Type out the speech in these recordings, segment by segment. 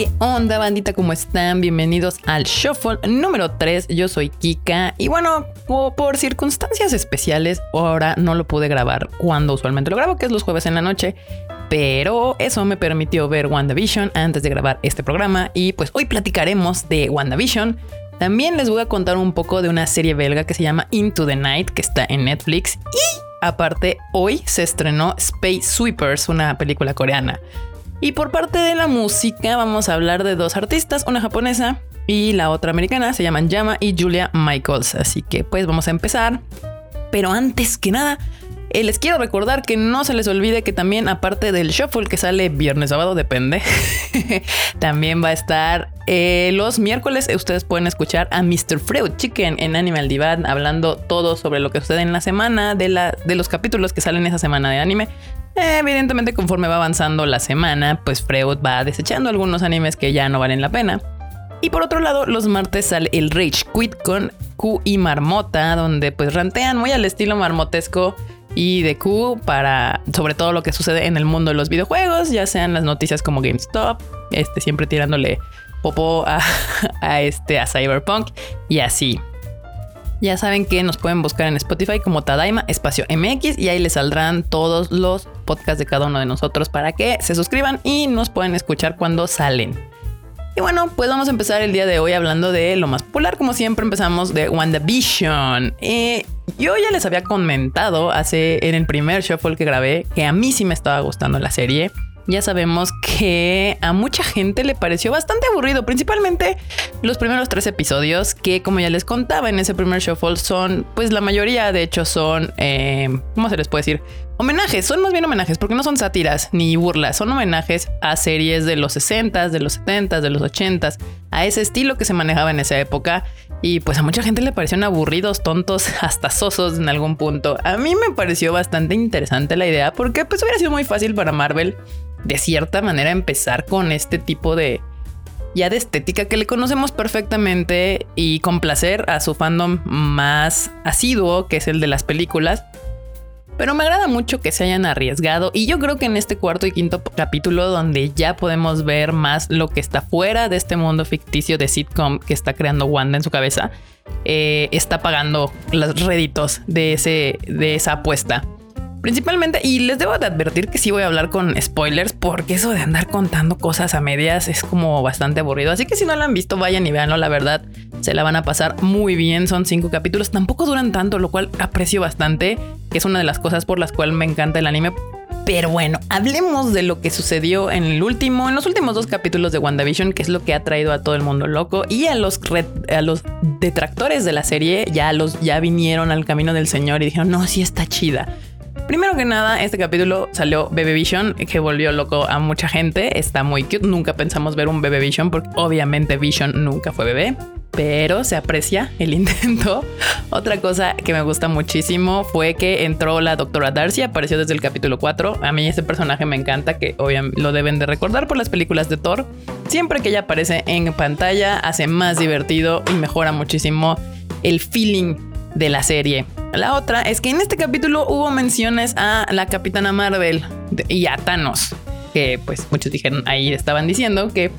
¿Qué onda, bandita? ¿Cómo están? Bienvenidos al Shuffle número 3. Yo soy Kika. Y bueno, por circunstancias especiales, ahora no lo pude grabar cuando usualmente lo grabo, que es los jueves en la noche. Pero eso me permitió ver WandaVision antes de grabar este programa. Y pues hoy platicaremos de WandaVision. También les voy a contar un poco de una serie belga que se llama Into the Night, que está en Netflix. Y aparte, hoy se estrenó Space Sweepers, una película coreana. Y por parte de la música vamos a hablar de dos artistas, una japonesa y la otra americana, se llaman Yama y Julia Michaels. Así que pues vamos a empezar. Pero antes que nada, eh, les quiero recordar que no se les olvide que también, aparte del shuffle que sale viernes, sábado, depende, también va a estar eh, los miércoles. Ustedes pueden escuchar a Mr. Freud Chicken en Animal Divad hablando todo sobre lo que sucede en la semana, de, la, de los capítulos que salen esa semana de anime. Evidentemente, conforme va avanzando la semana, pues Freud va desechando algunos animes que ya no valen la pena. Y por otro lado, los martes sale el Rage Quit con Q y Marmota, donde pues rantean muy al estilo marmotesco y de Q para sobre todo lo que sucede en el mundo de los videojuegos, ya sean las noticias como GameStop, este siempre tirándole popo a, a este a Cyberpunk y así. Ya saben que nos pueden buscar en Spotify como Tadaima Espacio MX y ahí les saldrán todos los podcasts de cada uno de nosotros para que se suscriban y nos puedan escuchar cuando salen. Y bueno, pues vamos a empezar el día de hoy hablando de lo más popular. Como siempre, empezamos de WandaVision. Yo ya les había comentado hace en el primer shuffle que grabé que a mí sí me estaba gustando la serie ya sabemos que a mucha gente le pareció bastante aburrido, principalmente los primeros tres episodios, que como ya les contaba en ese primer shuffle, son, pues la mayoría de hecho son, eh, ¿cómo se les puede decir? Homenajes, son más bien homenajes, porque no son sátiras ni burlas, son homenajes a series de los 60s, de los 70s, de los 80s, a ese estilo que se manejaba en esa época. Y pues a mucha gente le parecieron aburridos, tontos, hasta sosos en algún punto. A mí me pareció bastante interesante la idea, porque pues hubiera sido muy fácil para Marvel de cierta manera empezar con este tipo de ya de estética que le conocemos perfectamente y complacer a su fandom más asiduo, que es el de las películas. Pero me agrada mucho que se hayan arriesgado y yo creo que en este cuarto y quinto capítulo donde ya podemos ver más lo que está fuera de este mundo ficticio de sitcom que está creando Wanda en su cabeza, eh, está pagando los réditos de, ese, de esa apuesta. Principalmente, y les debo de advertir que sí voy a hablar con spoilers, porque eso de andar contando cosas a medias es como bastante aburrido. Así que si no la han visto, vayan y veanlo, la verdad, se la van a pasar muy bien. Son cinco capítulos, tampoco duran tanto, lo cual aprecio bastante, que es una de las cosas por las cuales me encanta el anime. Pero bueno, hablemos de lo que sucedió en el último, en los últimos dos capítulos de WandaVision, que es lo que ha traído a todo el mundo loco y a los, a los detractores de la serie, ya los ya vinieron al camino del Señor y dijeron, no, sí está chida. Primero que nada, este capítulo salió Bebe Vision, que volvió loco a mucha gente. Está muy cute. Nunca pensamos ver un Bebe Vision, porque obviamente Vision nunca fue bebé pero se aprecia el intento. Otra cosa que me gusta muchísimo fue que entró la doctora Darcy, apareció desde el capítulo 4. A mí este personaje me encanta, que obviamente lo deben de recordar por las películas de Thor. Siempre que ella aparece en pantalla, hace más divertido y mejora muchísimo el feeling de la serie. La otra es que en este capítulo hubo menciones a la Capitana Marvel y a Thanos, que pues muchos dijeron ahí estaban diciendo que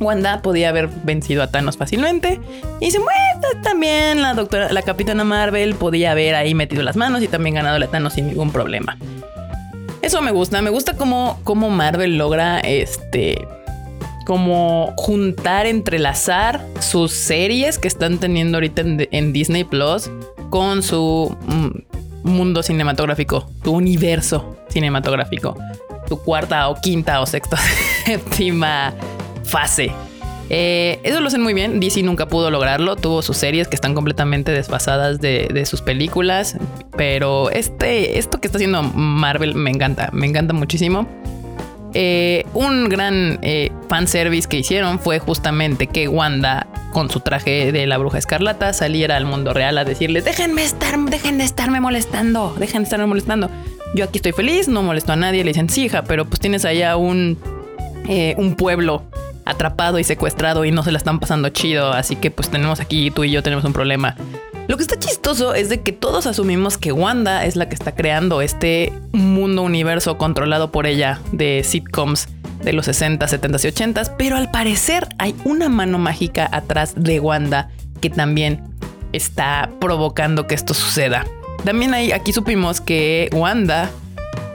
Wanda podía haber vencido a Thanos fácilmente. Y se muestra también la doctora, la Capitana Marvel podía haber ahí metido las manos y también ganado a Thanos sin ningún problema. Eso me gusta, me gusta cómo, cómo Marvel logra este como juntar, entrelazar sus series que están teniendo ahorita en Disney Plus con su mm, mundo cinematográfico, tu universo cinematográfico, tu cuarta o quinta o sexta, séptima fase. Eh, eso lo hacen muy bien. DC nunca pudo lograrlo. Tuvo sus series que están completamente desfasadas de, sus películas. Pero este, esto que está haciendo Marvel me encanta. Me encanta muchísimo. Eh, un gran eh, fanservice que hicieron fue justamente que Wanda, con su traje de la bruja escarlata, saliera al mundo real a decirles: Déjenme estar, dejen de estarme molestando, dejen de estarme molestando. Yo aquí estoy feliz, no molesto a nadie. Le dicen: Sí, hija, pero pues tienes allá un, eh, un pueblo atrapado y secuestrado y no se la están pasando chido. Así que pues tenemos aquí, tú y yo tenemos un problema. Lo que está chistoso es de que todos asumimos que Wanda es la que está creando este mundo universo controlado por ella de sitcoms de los 60, 70 y 80, pero al parecer hay una mano mágica atrás de Wanda que también está provocando que esto suceda. También hay, aquí supimos que Wanda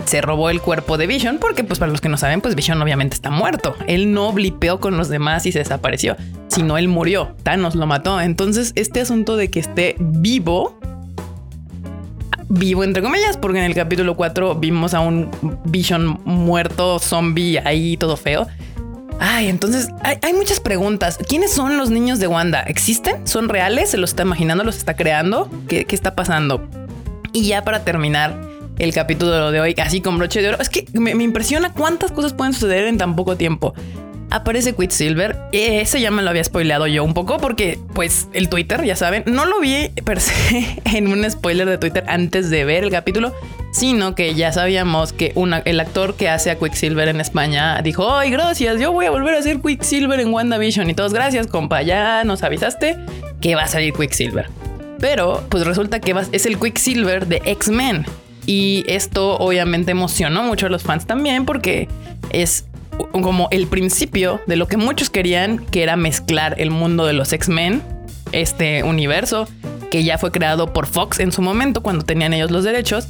se robó el cuerpo de Vision porque pues para los que no saben pues Vision obviamente está muerto. Él no blipeó con los demás y se desapareció, sino él murió. Thanos lo mató. Entonces este asunto de que esté vivo vivo entre comillas, porque en el capítulo 4 vimos a un Vision muerto, zombie, ahí todo feo. Ay, entonces hay, muchas preguntas. ¿Quiénes son los niños de Wanda? ¿Existen? ¿Son reales? ¿Se los está imaginando? ¿Los está creando? ¿Qué, qué está pasando? Y ya para terminar el capítulo de hoy, así con broche de oro, es que me, me impresiona cuántas cosas pueden suceder en tan poco tiempo aparece Quicksilver. Ese ya me lo había spoileado yo un poco porque, pues, el Twitter, ya saben, no lo vi per se en un spoiler de Twitter antes de ver el capítulo, sino que ya sabíamos que el actor que hace a Quicksilver en España dijo, ay, gracias, yo voy a volver a hacer Quicksilver en WandaVision. Y todos, gracias, compa, ya nos avisaste que va a salir Quicksilver. Pero, pues resulta que es el Quicksilver de X-Men. Y esto obviamente emocionó mucho a los fans también porque es como el principio de lo que muchos querían, que era mezclar el mundo de los X-Men, este universo que ya fue creado por Fox en su momento cuando tenían ellos los derechos,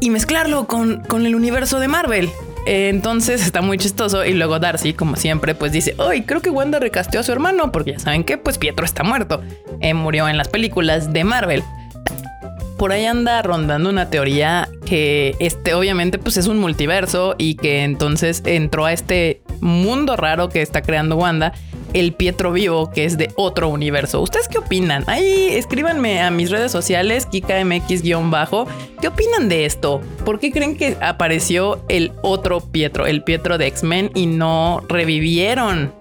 y mezclarlo con, con el universo de Marvel. Entonces está muy chistoso y luego Darcy, como siempre, pues dice, hoy creo que Wanda recasteó a su hermano porque ya saben que pues Pietro está muerto, eh, murió en las películas de Marvel por ahí anda rondando una teoría que este obviamente pues es un multiverso y que entonces entró a este mundo raro que está creando Wanda el Pietro vivo que es de otro universo. ¿Ustedes qué opinan? Ahí escríbanme a mis redes sociales, KikaMX-bajo. ¿Qué opinan de esto? ¿Por qué creen que apareció el otro Pietro, el Pietro de X-Men y no revivieron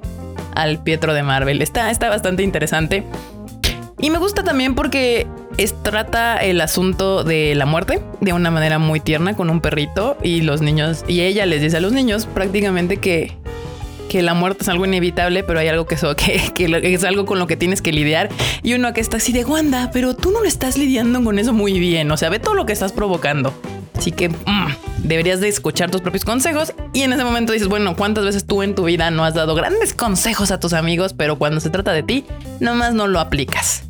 al Pietro de Marvel? Está, está bastante interesante. Y me gusta también porque trata el asunto de la muerte de una manera muy tierna con un perrito y los niños y ella les dice a los niños prácticamente que que la muerte es algo inevitable, pero hay algo que, que, es algo con lo que tienes que lidiar. Y uno que está así de Wanda, pero tú no lo estás lidiando con eso muy bien. O sea, ve todo lo que estás provocando. Así que mm, deberías de escuchar tus propios consejos. Y en ese momento dices, bueno, ¿cuántas veces tú en tu vida no has dado grandes consejos a tus amigos, pero cuando se trata de ti, nomás no lo aplicas?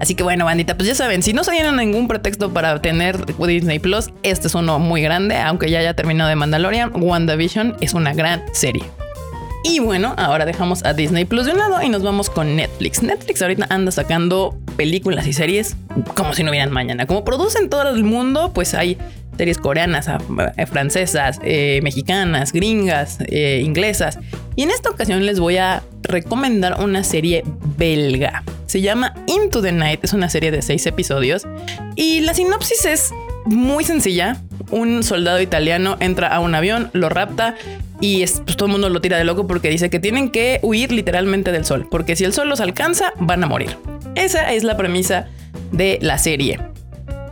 Así que bueno, bandita, pues ya saben, si no se tienen ningún pretexto para tener Disney Plus, este es uno muy grande, aunque ya haya terminado de Mandalorian, WandaVision es una gran serie. Y bueno, ahora dejamos a Disney Plus de un lado y nos vamos con Netflix. Netflix ahorita anda sacando películas y series como si no hubieran mañana. Como producen todo el mundo, pues hay series coreanas, eh, francesas, eh, mexicanas, gringas, eh, inglesas. Y en esta ocasión les voy a recomendar una serie belga. Se llama Into the Night, es una serie de seis episodios. Y la sinopsis es muy sencilla. Un soldado italiano entra a un avión, lo rapta y pues, todo el mundo lo tira de loco porque dice que tienen que huir literalmente del sol, porque si el sol los alcanza, van a morir. Esa es la premisa de la serie.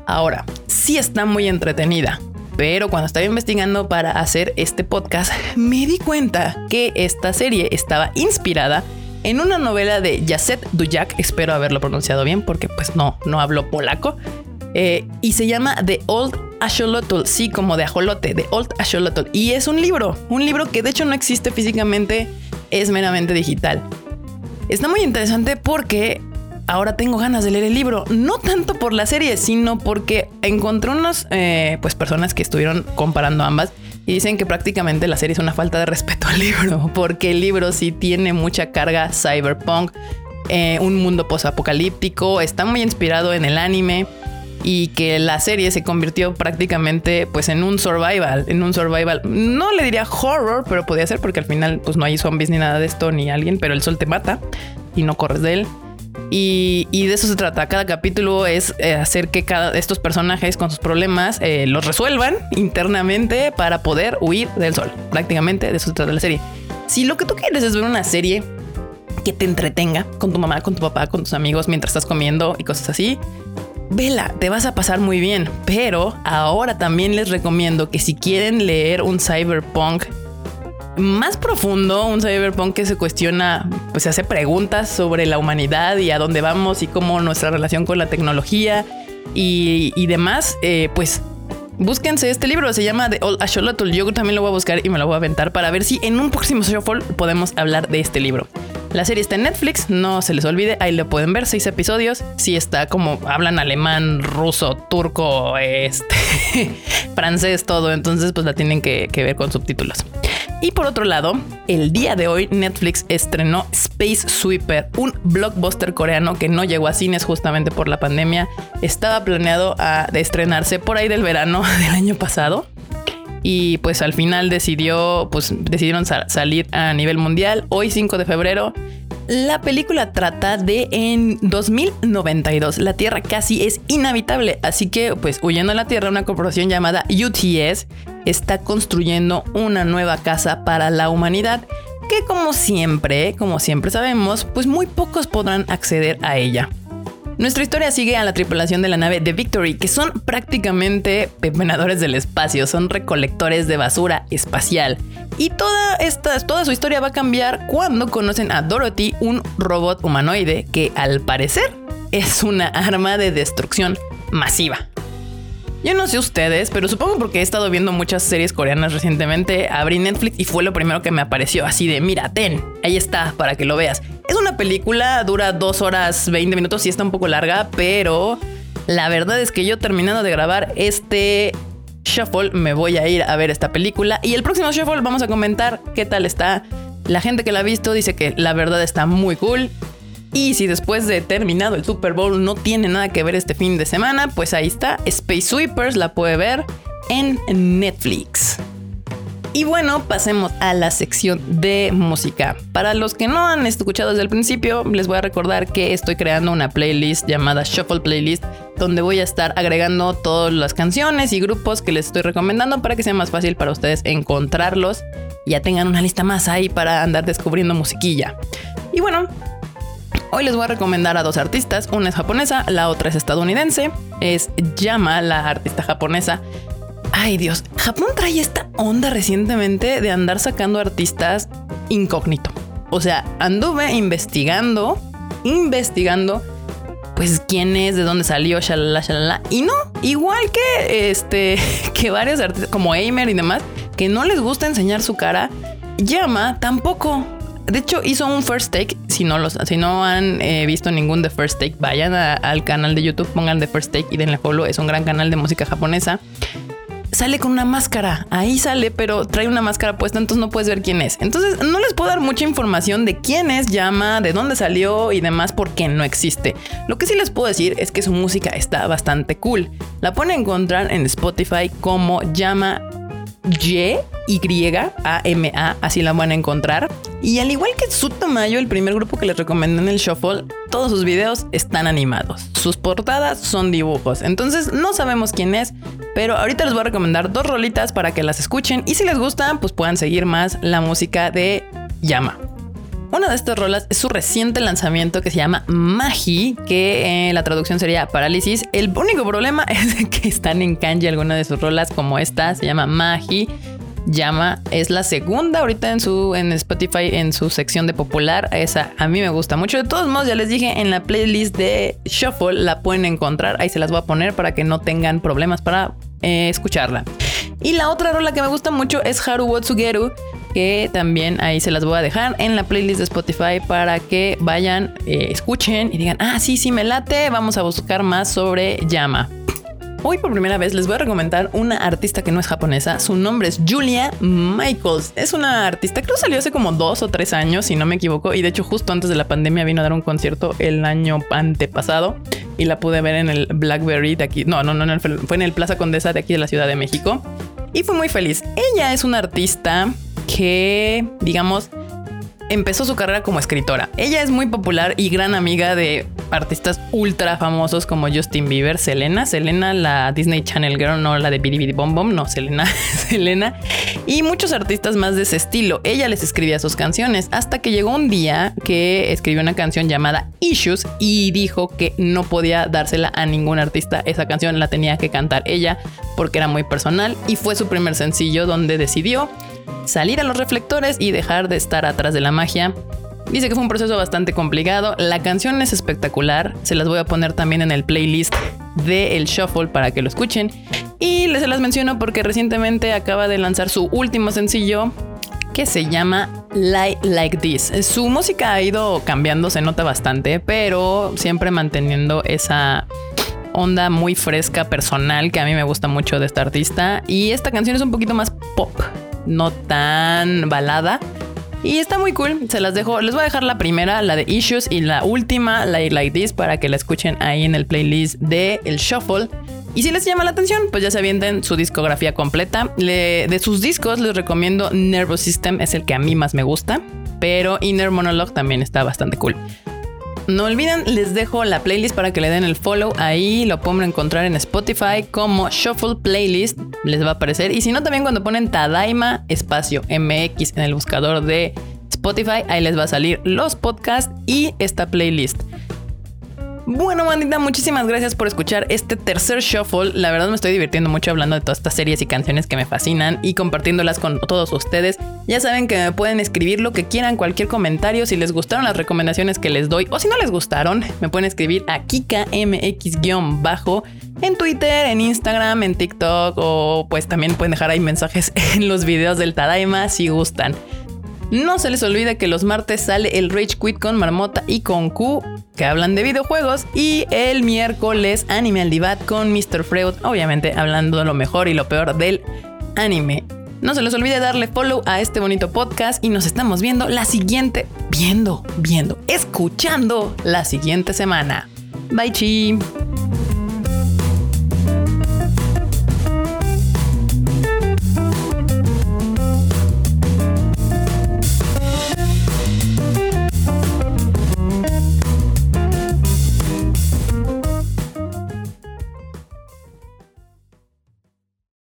Ahora, sí está muy entretenida, pero cuando estaba investigando para hacer este podcast, me di cuenta que esta serie estaba inspirada en una novela de Jacet Dujak, espero haberlo pronunciado bien porque pues no, no hablo polaco, eh, y se llama The Old Axolotl, sí, como de ajolote, The Old Axolotl, y es un libro, un libro que de hecho no existe físicamente, es meramente digital. Está muy interesante porque ahora tengo ganas de leer el libro. No tanto por la serie, sino porque encontré unas eh, pues personas que estuvieron comparando ambas y dicen que prácticamente la serie es una falta de respeto al libro, porque el libro sí tiene mucha carga cyberpunk, eh, un mundo posapocalíptico, está muy inspirado en el anime y que la serie se convirtió prácticamente pues en un survival, en un survival, no le diría horror, pero podía ser porque al final pues no hay zombies ni nada de esto ni alguien, pero el sol te mata y no corres de él. Y, de eso se trata. Cada capítulo es eh, hacer que cada estos personajes con sus problemas eh, los resuelvan internamente para poder huir del sol. Prácticamente de eso se trata la serie. Si lo que tú quieres es ver una serie que te entretenga con tu mamá, con tu papá, con tus amigos mientras estás comiendo y cosas así, vela, te vas a pasar muy bien. Pero ahora también les recomiendo que si quieren leer un cyberpunk más profundo, un cyberpunk que se cuestiona, pues se hace preguntas sobre la humanidad y a dónde vamos y cómo nuestra relación con la tecnología y, demás, eh, pues búsquense este libro, se llama The Old Axolotl. Yo también lo voy a buscar y me lo voy a aventar para ver si en un próximo Shuffle podemos hablar de este libro. La serie está en Netflix, no se les olvide, ahí lo pueden ver, seis episodios. Sí está como hablan alemán, ruso, turco, este, francés, todo. Entonces, pues la tienen que ver con subtítulos. Y por otro lado, el día de hoy Netflix estrenó Space Sweeper, un blockbuster coreano que no llegó a cines justamente por la pandemia. Estaba planeado a estrenarse por ahí del verano del año pasado y pues al final decidió, pues decidieron salir a nivel mundial. Hoy 5 de febrero la película trata de en 2092 la Tierra casi es inhabitable, así que pues huyendo a la Tierra una corporación llamada UTS está construyendo una nueva casa para la humanidad que como siempre, como siempre sabemos, pues muy pocos podrán acceder a ella. Nuestra historia sigue a la tripulación de la nave The Victory, que son prácticamente pepenadores del espacio, son recolectores de basura espacial. Y toda, esta, toda su historia va a cambiar cuando conocen a Dorothy, un robot humanoide que al parecer es una arma de destrucción masiva. Yo no sé ustedes, pero supongo porque he estado viendo muchas series coreanas recientemente, abrí Netflix y fue lo primero que me apareció, así de, mira, ten, ahí está, para que lo veas. Es una película, dura dos horas 20 minutos y está un poco larga, pero la verdad es que yo terminando de grabar este Shuffle me voy a ir a ver esta película y el próximo Shuffle vamos a comentar qué tal está. La gente que la ha visto dice que la verdad está muy cool y si después de terminado el Super Bowl no tiene nada que ver este fin de semana, pues ahí está, Space Sweepers la puede ver en Netflix. Y bueno, pasemos a la sección de música. Para los que no han escuchado desde el principio, les voy a recordar que estoy creando una playlist llamada Shuffle Playlist, donde voy a estar agregando todas las canciones y grupos que les estoy recomendando para que sea más fácil para ustedes encontrarlos. Y ya tengan una lista más ahí para andar descubriendo musiquilla. Y bueno, Hoy les voy a recomendar a dos artistas, una es japonesa, la otra es estadounidense, es Yama, la artista japonesa. Ay Dios, Japón trae esta onda recientemente de andar sacando artistas incógnito. O sea, anduve investigando, investigando, pues quién es, de dónde salió, shalala, shalala. Y no, igual que este, que varios artistas como Aimer y demás, que no les gusta enseñar su cara, Yama tampoco. De hecho, hizo un first take. Si no, los, si no han eh, visto ningún The First Take, vayan al canal de YouTube, pongan The First Take y denle follow. Es un gran canal de música japonesa. Sale con una máscara. Ahí sale, pero trae una máscara puesta, entonces no puedes ver quién es. Entonces, no les puedo dar mucha información de quién es Llama, de dónde salió y demás, porque no existe. Lo que sí les puedo decir es que su música está bastante cool. La pueden encontrar en Spotify como Llama Y-A-M-A, así la van a encontrar. Y al igual que Sutamayo, el primer grupo que les recomendé en el Shuffle, todos sus videos están animados. Sus portadas son dibujos. Entonces no sabemos quién es, pero ahorita les voy a recomendar dos rolitas para que las escuchen y si les gustan, pues puedan seguir más la música de Yama. Una de estas rolas es su reciente lanzamiento que se llama Magi, que eh, la traducción sería parálisis. El único problema es que están en kanji algunas de sus rolas, como esta, se llama Magi. Llama, es la segunda ahorita en su en Spotify en su sección de popular. Esa a mí me gusta mucho. De todos modos, ya les dije en la playlist de Shuffle la pueden encontrar. Ahí se las voy a poner para que no tengan problemas para eh, escucharla. Y la otra rola que me gusta mucho es Haru Wotsugeru, que también ahí se las voy a dejar en la playlist de Spotify para que vayan, eh, escuchen y digan, ah, sí, sí, me late, vamos a buscar más sobre Llama. Hoy por primera vez les voy a recomendar una artista que no es japonesa. Su nombre es Julia Michaels. Es una artista, creo que salió hace como dos o tres años, si no me equivoco. Y de hecho justo antes de la pandemia vino a dar un concierto el año antepasado. Y la pude ver en el Blackberry de aquí. No, no, no, fue en el Plaza Condesa de aquí de la Ciudad de México. Y fue muy feliz. Ella es una artista que, digamos, empezó su carrera como escritora. Ella es muy popular y gran amiga de artistas ultra famosos como Justin Bieber, Selena, Selena, la Disney Channel Girl, no la de Bidi Bom Bom, no, Selena, Selena, y muchos artistas más de ese estilo. Ella les escribía sus canciones hasta que llegó un día que escribió una canción llamada Issues y dijo que no podía dársela a ningún artista. Esa canción la tenía que cantar ella porque era muy personal y fue su primer sencillo donde decidió salir a los reflectores y dejar de estar atrás de la magia. Dice que fue un proceso bastante complicado. La canción es espectacular. Se las voy a poner también en el playlist de El Shuffle para que lo escuchen. Y les las menciono porque recientemente acaba de lanzar su último sencillo que se llama Light Like This. Su música ha ido cambiando, se nota bastante, pero siempre manteniendo esa onda muy fresca, personal, que a mí me gusta mucho de esta artista. Y esta canción es un poquito más pop, no tan balada. Y está muy cool, se las dejo. Les voy a dejar la primera, la de Issues, y la última, la de Like This, para que la escuchen ahí en el playlist de El Shuffle. Y si les llama la atención, pues ya se avienten su discografía completa. de sus discos les recomiendo Nervous System, es el que a mí más me gusta, pero Inner Monologue también está bastante cool. No olviden, les dejo la playlist para que le den el follow. Ahí lo pueden encontrar en Spotify como Shuffle Playlist. Les va a aparecer. Y si no, también cuando ponen Tadaima espacio MX en el buscador de Spotify, ahí les va a salir los podcasts y esta playlist. Bueno, bandita, muchísimas gracias por escuchar este tercer shuffle. La verdad me estoy divirtiendo mucho hablando de todas estas series y canciones que me fascinan y compartiéndolas con todos ustedes. Ya saben que me pueden escribir lo que quieran, cualquier comentario, si les gustaron las recomendaciones que les doy o si no les gustaron, me pueden escribir a KikaMX-bajo en Twitter, en Instagram, en TikTok o pues también pueden dejar ahí mensajes en los videos del Tadaima si gustan. No se les olvide que los martes sale el Rage Quit con Marmota y con Q, que hablan de videojuegos, y el miércoles Anime Divat con Mr. Freud, obviamente hablando de lo mejor y lo peor del anime. No se les olvide darle follow a este bonito podcast y nos estamos viendo la siguiente, viendo, viendo, escuchando la siguiente semana. Bye chi.